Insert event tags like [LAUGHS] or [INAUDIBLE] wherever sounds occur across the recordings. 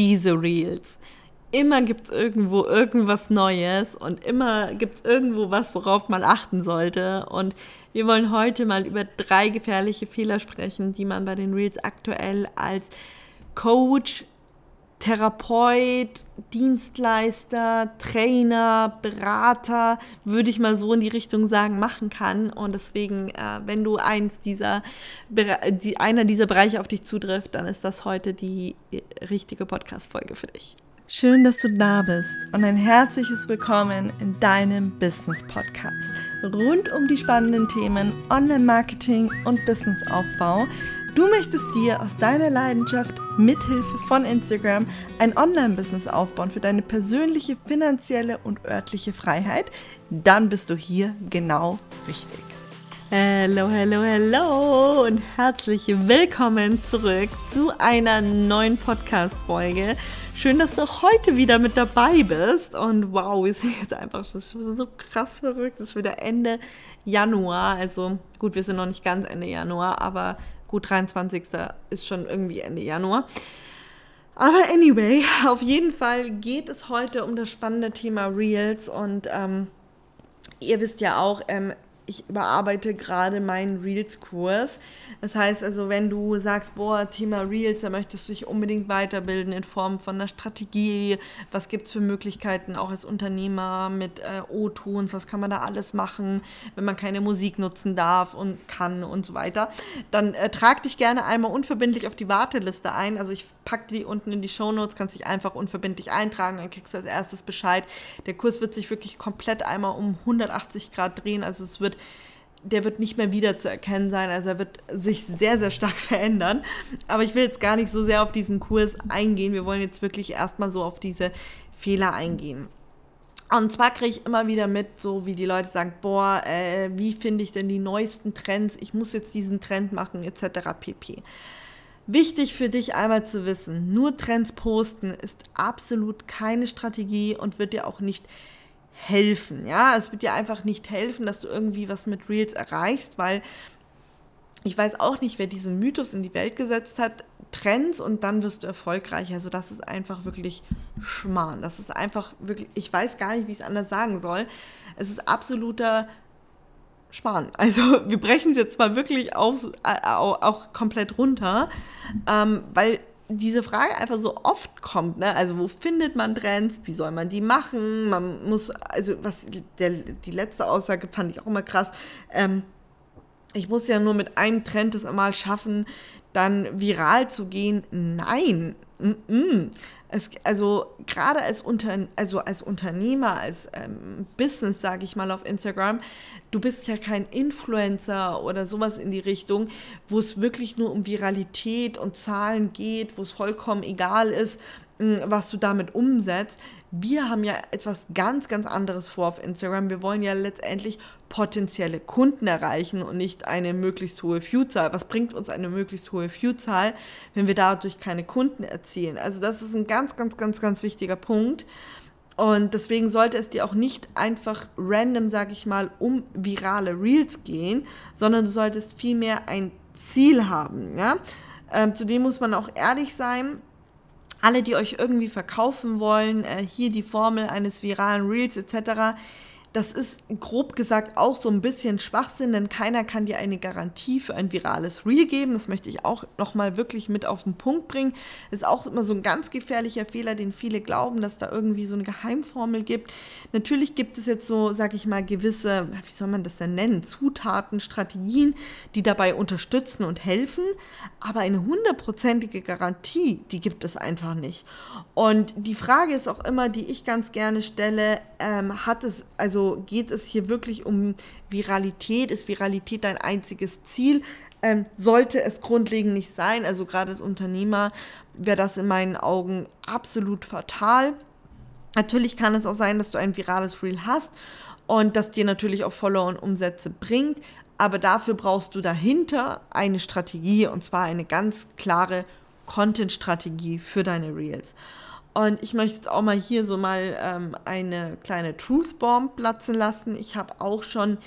diese Reels. Immer gibt es irgendwo irgendwas Neues und immer gibt es irgendwo was, worauf man achten sollte. Und wir wollen heute mal über drei gefährliche Fehler sprechen, die man bei den Reels aktuell als Coach, Therapeut, Dienstleister, Trainer, Berater, würde ich mal so in die Richtung sagen, machen kann. Und deswegen, äh, wenn du eins dieser, die, einer dieser Bereiche auf dich zutrifft, dann ist das heute die richtige Podcast-Folge für dich. Schön, dass du da bist und ein herzliches Willkommen in deinem Business Podcast rund um die spannenden Themen Online-Marketing und Businessaufbau Du möchtest dir aus deiner Leidenschaft mithilfe von Instagram ein Online-Business aufbauen für deine persönliche, finanzielle und örtliche Freiheit? Dann bist du hier genau richtig. Hallo, hallo, hallo und herzlich willkommen zurück zu einer neuen Podcast-Folge. Schön, dass du heute wieder mit dabei bist. Und wow, wir sind jetzt einfach das ist so krass verrückt. Es ist wieder Ende Januar. Also gut, wir sind noch nicht ganz Ende Januar, aber Gut, 23. ist schon irgendwie Ende Januar. Aber anyway, [LAUGHS] auf jeden Fall geht es heute um das spannende Thema Reels und ähm, ihr wisst ja auch, ähm, ich überarbeite gerade meinen Reels-Kurs. Das heißt also, wenn du sagst, boah, Thema Reels, da möchtest du dich unbedingt weiterbilden in Form von einer Strategie, was gibt es für Möglichkeiten auch als Unternehmer mit äh, O-Tons, was kann man da alles machen, wenn man keine Musik nutzen darf und kann und so weiter, dann äh, trag dich gerne einmal unverbindlich auf die Warteliste ein. Also ich packe die unten in die Show Notes, kannst dich einfach unverbindlich eintragen, dann kriegst du als erstes Bescheid. Der Kurs wird sich wirklich komplett einmal um 180 Grad drehen, also es wird der wird nicht mehr wieder zu erkennen sein. Also er wird sich sehr, sehr stark [LAUGHS] verändern. Aber ich will jetzt gar nicht so sehr auf diesen Kurs eingehen. Wir wollen jetzt wirklich erstmal so auf diese Fehler eingehen. Und zwar kriege ich immer wieder mit, so wie die Leute sagen, boah, äh, wie finde ich denn die neuesten Trends? Ich muss jetzt diesen Trend machen, etc. pp. Wichtig für dich einmal zu wissen, nur Trends posten ist absolut keine Strategie und wird dir auch nicht helfen. Ja, es wird dir einfach nicht helfen, dass du irgendwie was mit Reels erreichst, weil ich weiß auch nicht, wer diesen Mythos in die Welt gesetzt hat. Trends und dann wirst du erfolgreich. Also das ist einfach wirklich Schmarrn. Das ist einfach wirklich, ich weiß gar nicht, wie ich es anders sagen soll. Es ist absoluter Schmarrn. [LAUGHS] Also wir brechen es jetzt mal wirklich auf, äh, auch komplett runter, ähm, weil diese Frage einfach so oft kommt, ne? Also wo findet man Trends? Wie soll man die machen? Man muss, also was der, die letzte Aussage fand ich auch immer krass. Ähm, ich muss ja nur mit einem Trend es einmal schaffen, dann viral zu gehen. Nein. Mm -mm. Es, also gerade als, Unter, also als Unternehmer, als ähm, Business, sage ich mal auf Instagram, du bist ja kein Influencer oder sowas in die Richtung, wo es wirklich nur um Viralität und Zahlen geht, wo es vollkommen egal ist, was du damit umsetzt. Wir haben ja etwas ganz, ganz anderes vor auf Instagram. Wir wollen ja letztendlich potenzielle Kunden erreichen und nicht eine möglichst hohe Viewzahl. Was bringt uns eine möglichst hohe Viewzahl, wenn wir dadurch keine Kunden erzielen? Also das ist ein ganz, ganz, ganz, ganz wichtiger Punkt. Und deswegen sollte es dir auch nicht einfach random, sag ich mal, um virale Reels gehen, sondern du solltest vielmehr ein Ziel haben. Ja? Ähm, zudem muss man auch ehrlich sein. Alle, die euch irgendwie verkaufen wollen, äh, hier die Formel eines viralen Reels etc., das ist grob gesagt auch so ein bisschen Schwachsinn, denn keiner kann dir eine Garantie für ein virales Reel geben. Das möchte ich auch nochmal wirklich mit auf den Punkt bringen. Ist auch immer so ein ganz gefährlicher Fehler, den viele glauben, dass da irgendwie so eine Geheimformel gibt. Natürlich gibt es jetzt so, sag ich mal, gewisse, wie soll man das denn nennen, Zutaten, Strategien, die dabei unterstützen und helfen. Aber eine hundertprozentige Garantie, die gibt es einfach nicht. Und die Frage ist auch immer, die ich ganz gerne stelle, ähm, hat es, also also geht es hier wirklich um Viralität? Ist Viralität dein einziges Ziel? Ähm, sollte es grundlegend nicht sein, also gerade als Unternehmer wäre das in meinen Augen absolut fatal. Natürlich kann es auch sein, dass du ein virales Reel hast und das dir natürlich auch Follower und Umsätze bringt, aber dafür brauchst du dahinter eine Strategie und zwar eine ganz klare Content-Strategie für deine Reels. Und ich möchte jetzt auch mal hier so mal ähm, eine kleine Truth Bomb platzen lassen. Ich habe auch schon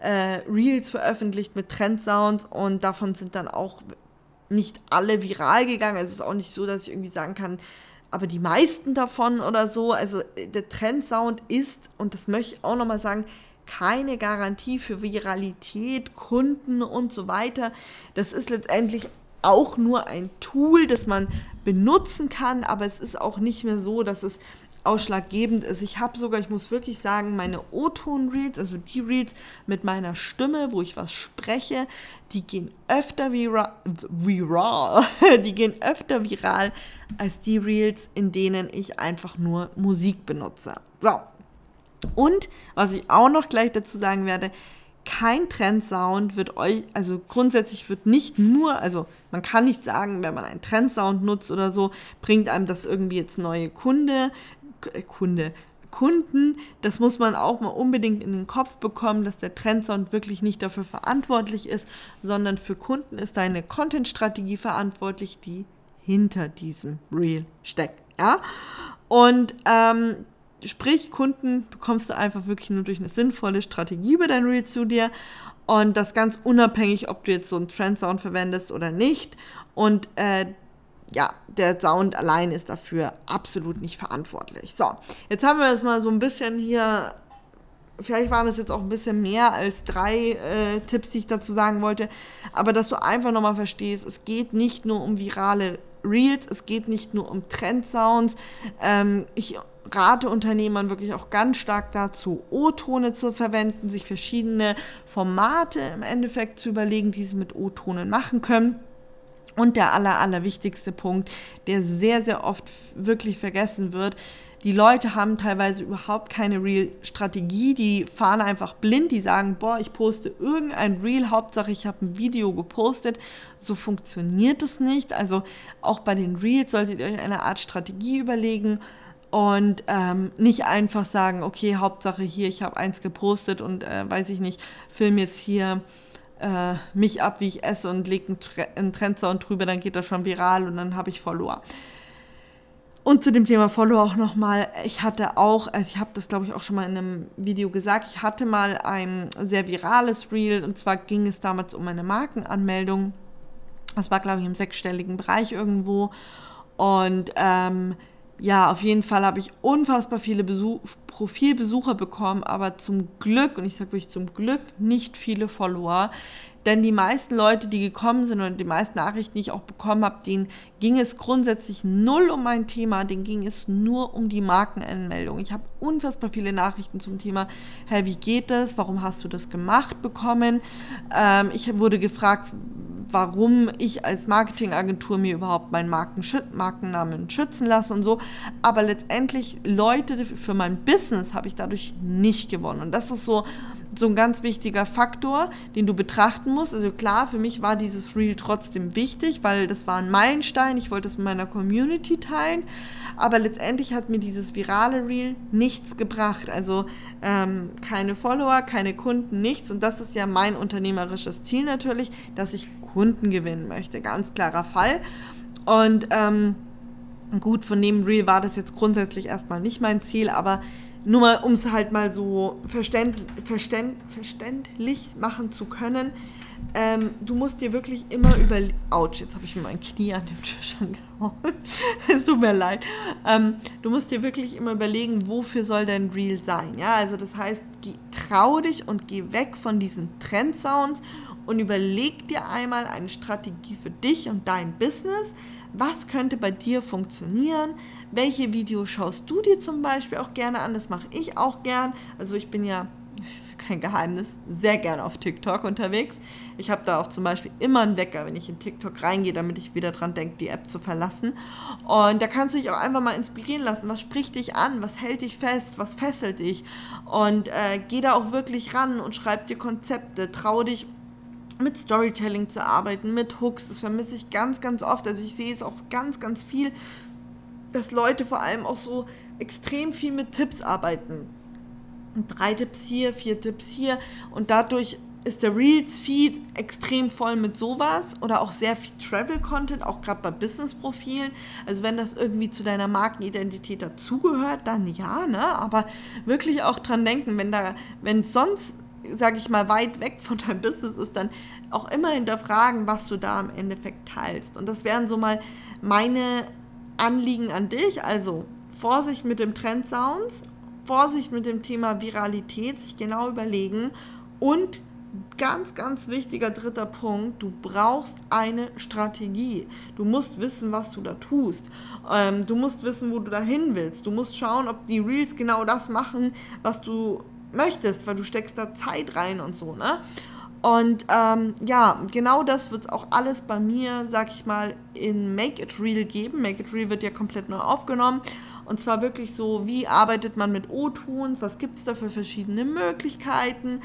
äh, Reels veröffentlicht mit Trendsounds und davon sind dann auch nicht alle viral gegangen. Also es ist auch nicht so, dass ich irgendwie sagen kann, aber die meisten davon oder so, also äh, der Trendsound ist, und das möchte ich auch nochmal sagen, keine Garantie für Viralität, Kunden und so weiter. Das ist letztendlich auch nur ein Tool, das man benutzen kann, aber es ist auch nicht mehr so, dass es ausschlaggebend ist. Ich habe sogar, ich muss wirklich sagen, meine O-Ton-Reels, also die Reels mit meiner Stimme, wo ich was spreche, die gehen öfter viral, viral [LAUGHS] die gehen öfter viral als die Reels, in denen ich einfach nur Musik benutze. So. Und was ich auch noch gleich dazu sagen werde, kein Trendsound wird euch, also grundsätzlich wird nicht nur, also man kann nicht sagen, wenn man einen Trendsound nutzt oder so, bringt einem das irgendwie jetzt neue Kunde, äh, Kunde, Kunden. Das muss man auch mal unbedingt in den Kopf bekommen, dass der Trendsound wirklich nicht dafür verantwortlich ist, sondern für Kunden ist deine Content-Strategie verantwortlich, die hinter diesem Reel steckt. Ja? Und ähm, sprich, Kunden bekommst du einfach wirklich nur durch eine sinnvolle Strategie über dein Reel zu dir. Und das ganz unabhängig, ob du jetzt so einen Trendsound verwendest oder nicht. Und äh, ja, der Sound allein ist dafür absolut nicht verantwortlich. So, jetzt haben wir das mal so ein bisschen hier, vielleicht waren es jetzt auch ein bisschen mehr als drei äh, Tipps, die ich dazu sagen wollte, aber dass du einfach nochmal verstehst, es geht nicht nur um virale Reels, es geht nicht nur um Trendsounds. Ähm, ich rate Unternehmern wirklich auch ganz stark dazu, O-Tone zu verwenden, sich verschiedene Formate im Endeffekt zu überlegen, die sie mit O-Tonen machen können. Und der aller, aller wichtigste Punkt, der sehr, sehr oft wirklich vergessen wird, die Leute haben teilweise überhaupt keine Real-Strategie, die fahren einfach blind, die sagen, boah, ich poste irgendein Reel, Hauptsache ich habe ein Video gepostet. So funktioniert es nicht. Also auch bei den Reels solltet ihr euch eine Art Strategie überlegen und ähm, nicht einfach sagen, okay, Hauptsache hier, ich habe eins gepostet und äh, weiß ich nicht, film jetzt hier äh, mich ab, wie ich esse und lege einen, Tre einen Trendsound drüber, dann geht das schon viral und dann habe ich Follower. Und zu dem Thema Follower auch nochmal, ich hatte auch, also ich habe das glaube ich auch schon mal in einem Video gesagt, ich hatte mal ein sehr virales Reel und zwar ging es damals um eine Markenanmeldung. Das war glaube ich im sechsstelligen Bereich irgendwo und ähm, ja, auf jeden Fall habe ich unfassbar viele Besuch Profilbesucher bekommen, aber zum Glück, und ich sage wirklich zum Glück, nicht viele Follower. Denn die meisten Leute, die gekommen sind und die meisten Nachrichten, die ich auch bekommen habe, denen ging es grundsätzlich null um mein Thema, denen ging es nur um die Markenanmeldung. Ich habe unfassbar viele Nachrichten zum Thema, hey, wie geht das? Warum hast du das gemacht bekommen? Ähm, ich wurde gefragt, warum ich als Marketingagentur mir überhaupt meinen Markennamen schützen lasse und so. Aber letztendlich Leute für mein Business habe ich dadurch nicht gewonnen. Und das ist so, so ein ganz wichtiger Faktor, den du betrachten musst. Also klar, für mich war dieses Reel trotzdem wichtig, weil das war ein Meilenstein. Ich wollte es mit meiner Community teilen. Aber letztendlich hat mir dieses virale Reel nichts gebracht. Also ähm, keine Follower, keine Kunden, nichts. Und das ist ja mein unternehmerisches Ziel natürlich, dass ich Kunden gewinnen möchte. Ganz klarer Fall. Und ähm, gut, von dem Reel war das jetzt grundsätzlich erstmal nicht mein Ziel, aber nur mal, um es halt mal so verständ, verständ, verständlich machen zu können. Ähm, du musst dir wirklich immer über... Autsch, jetzt habe ich mir mein Knie an dem Tisch [LAUGHS] angehauen. es tut mir leid. Ähm, du musst dir wirklich immer überlegen, wofür soll dein Reel sein. Ja, also das heißt, geh, trau dich und geh weg von diesen Trendsounds und überleg dir einmal eine Strategie für dich und dein Business. Was könnte bei dir funktionieren? Welche Videos schaust du dir zum Beispiel auch gerne an? Das mache ich auch gern. Also ich bin ja, das ist kein Geheimnis, sehr gerne auf TikTok unterwegs. Ich habe da auch zum Beispiel immer einen Wecker, wenn ich in TikTok reingehe, damit ich wieder dran denke, die App zu verlassen. Und da kannst du dich auch einfach mal inspirieren lassen. Was spricht dich an? Was hält dich fest? Was fesselt dich? Und äh, geh da auch wirklich ran und schreib dir Konzepte. Trau dich mit Storytelling zu arbeiten, mit Hooks. Das vermisse ich ganz, ganz oft. Also ich sehe es auch ganz, ganz viel, dass Leute vor allem auch so extrem viel mit Tipps arbeiten. Drei Tipps hier, vier Tipps hier und dadurch ist der Reels-Feed extrem voll mit sowas oder auch sehr viel Travel-Content, auch gerade bei Business-Profilen. Also wenn das irgendwie zu deiner Markenidentität dazugehört, dann ja, ne? Aber wirklich auch dran denken, wenn da, wenn sonst sage ich mal, weit weg von deinem Business ist, dann auch immer hinterfragen, was du da im Endeffekt teilst. Und das wären so mal meine Anliegen an dich, also Vorsicht mit dem Trend Sounds, Vorsicht mit dem Thema Viralität, sich genau überlegen und ganz, ganz wichtiger dritter Punkt, du brauchst eine Strategie. Du musst wissen, was du da tust. Ähm, du musst wissen, wo du dahin willst. Du musst schauen, ob die Reels genau das machen, was du möchtest, weil du steckst da Zeit rein und so, ne? Und ähm, ja, genau das wird es auch alles bei mir, sag ich mal, in Make It Real geben. Make It Real wird ja komplett neu aufgenommen. Und zwar wirklich so, wie arbeitet man mit O-Tons, was gibt es da für verschiedene Möglichkeiten,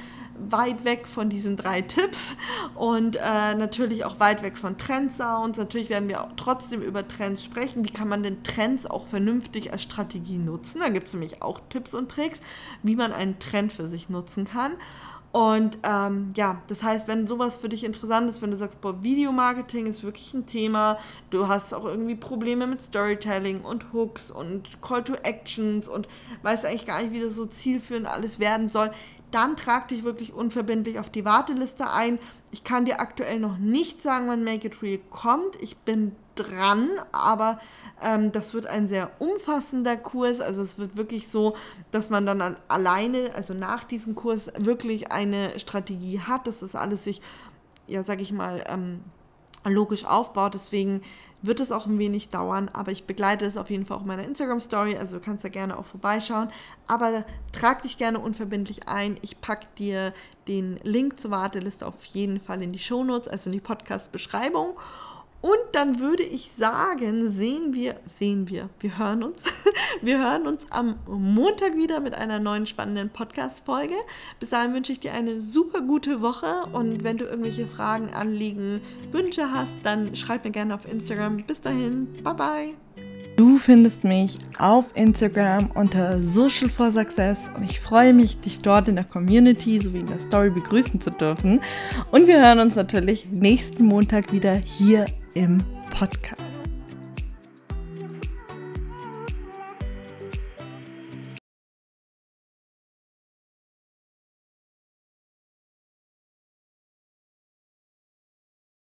weit weg von diesen drei Tipps und äh, natürlich auch weit weg von Trendsounds. Natürlich werden wir auch trotzdem über Trends sprechen. Wie kann man denn Trends auch vernünftig als Strategie nutzen? Da gibt es nämlich auch Tipps und Tricks, wie man einen Trend für sich nutzen kann. Und ähm, ja, das heißt, wenn sowas für dich interessant ist, wenn du sagst, boah, Videomarketing ist wirklich ein Thema, du hast auch irgendwie Probleme mit Storytelling und Hooks und Call to Actions und weißt eigentlich gar nicht, wie das so zielführend alles werden soll, dann trag dich wirklich unverbindlich auf die Warteliste ein. Ich kann dir aktuell noch nicht sagen, wann Make It Real kommt. Ich bin dran, aber ähm, das wird ein sehr umfassender Kurs. Also es wird wirklich so, dass man dann alleine, also nach diesem Kurs, wirklich eine Strategie hat, dass das alles sich, ja, sag ich mal, ähm, logisch aufbaut. Deswegen wird es auch ein wenig dauern, aber ich begleite es auf jeden Fall in meiner Instagram-Story, also du kannst da gerne auch vorbeischauen. Aber trag dich gerne unverbindlich ein. Ich packe dir den Link zur Warteliste auf jeden Fall in die Shownotes, also in die Podcast-Beschreibung. Und dann würde ich sagen, sehen wir, sehen wir, wir hören uns. [LAUGHS] Wir hören uns am Montag wieder mit einer neuen spannenden Podcast-Folge. Bis dahin wünsche ich dir eine super gute Woche und wenn du irgendwelche Fragen, Anliegen, Wünsche hast, dann schreib mir gerne auf Instagram. Bis dahin, bye bye. Du findest mich auf Instagram unter Social for Success und ich freue mich, dich dort in der Community sowie in der Story begrüßen zu dürfen. Und wir hören uns natürlich nächsten Montag wieder hier im Podcast.